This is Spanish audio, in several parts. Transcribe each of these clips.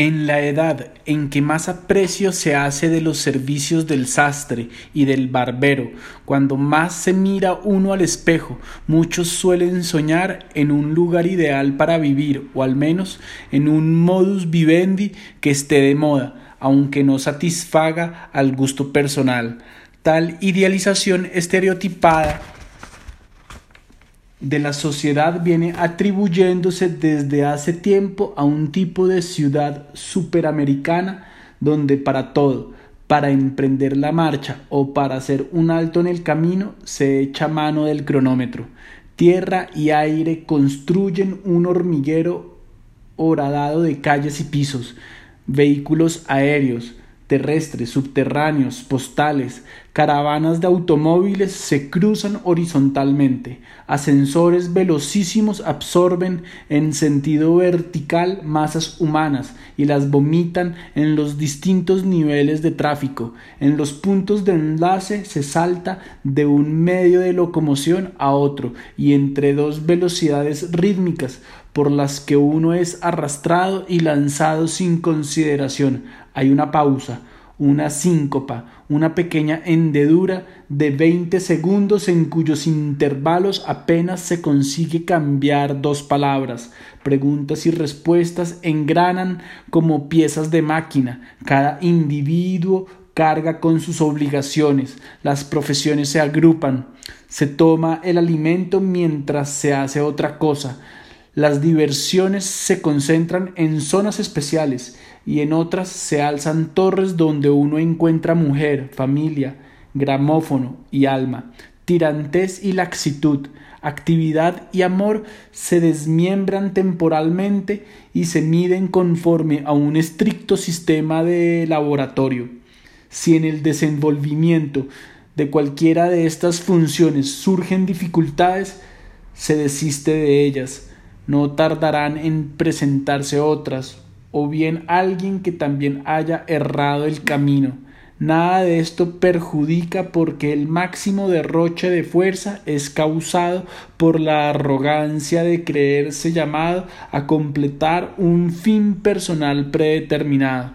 En la edad en que más aprecio se hace de los servicios del sastre y del barbero, cuando más se mira uno al espejo, muchos suelen soñar en un lugar ideal para vivir, o al menos en un modus vivendi que esté de moda, aunque no satisfaga al gusto personal. Tal idealización estereotipada de la sociedad viene atribuyéndose desde hace tiempo a un tipo de ciudad superamericana donde para todo, para emprender la marcha o para hacer un alto en el camino, se echa mano del cronómetro. Tierra y aire construyen un hormiguero horadado de calles y pisos, vehículos aéreos, terrestres, subterráneos, postales, caravanas de automóviles se cruzan horizontalmente, ascensores velocísimos absorben en sentido vertical masas humanas y las vomitan en los distintos niveles de tráfico. En los puntos de enlace se salta de un medio de locomoción a otro y entre dos velocidades rítmicas por las que uno es arrastrado y lanzado sin consideración. Hay una pausa, una síncopa, una pequeña hendedura de veinte segundos en cuyos intervalos apenas se consigue cambiar dos palabras. Preguntas y respuestas engranan como piezas de máquina. Cada individuo carga con sus obligaciones. Las profesiones se agrupan. Se toma el alimento mientras se hace otra cosa. Las diversiones se concentran en zonas especiales y en otras se alzan torres donde uno encuentra mujer, familia, gramófono y alma, tirantez y laxitud, actividad y amor se desmiembran temporalmente y se miden conforme a un estricto sistema de laboratorio. Si en el desenvolvimiento de cualquiera de estas funciones surgen dificultades, se desiste de ellas, no tardarán en presentarse otras, o bien alguien que también haya errado el camino. Nada de esto perjudica porque el máximo derroche de fuerza es causado por la arrogancia de creerse llamado a completar un fin personal predeterminado.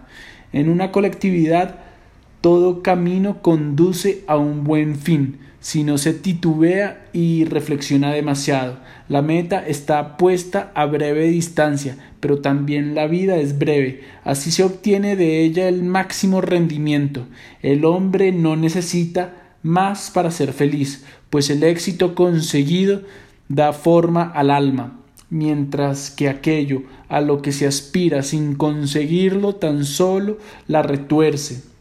En una colectividad todo camino conduce a un buen fin, si no se titubea y reflexiona demasiado. La meta está puesta a breve distancia, pero también la vida es breve, así se obtiene de ella el máximo rendimiento. El hombre no necesita más para ser feliz, pues el éxito conseguido da forma al alma, mientras que aquello a lo que se aspira sin conseguirlo tan solo la retuerce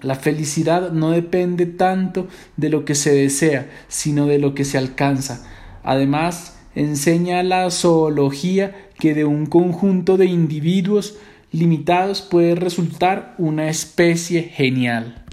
la felicidad no depende tanto de lo que se desea, sino de lo que se alcanza. Además, enseña la zoología que de un conjunto de individuos limitados puede resultar una especie genial.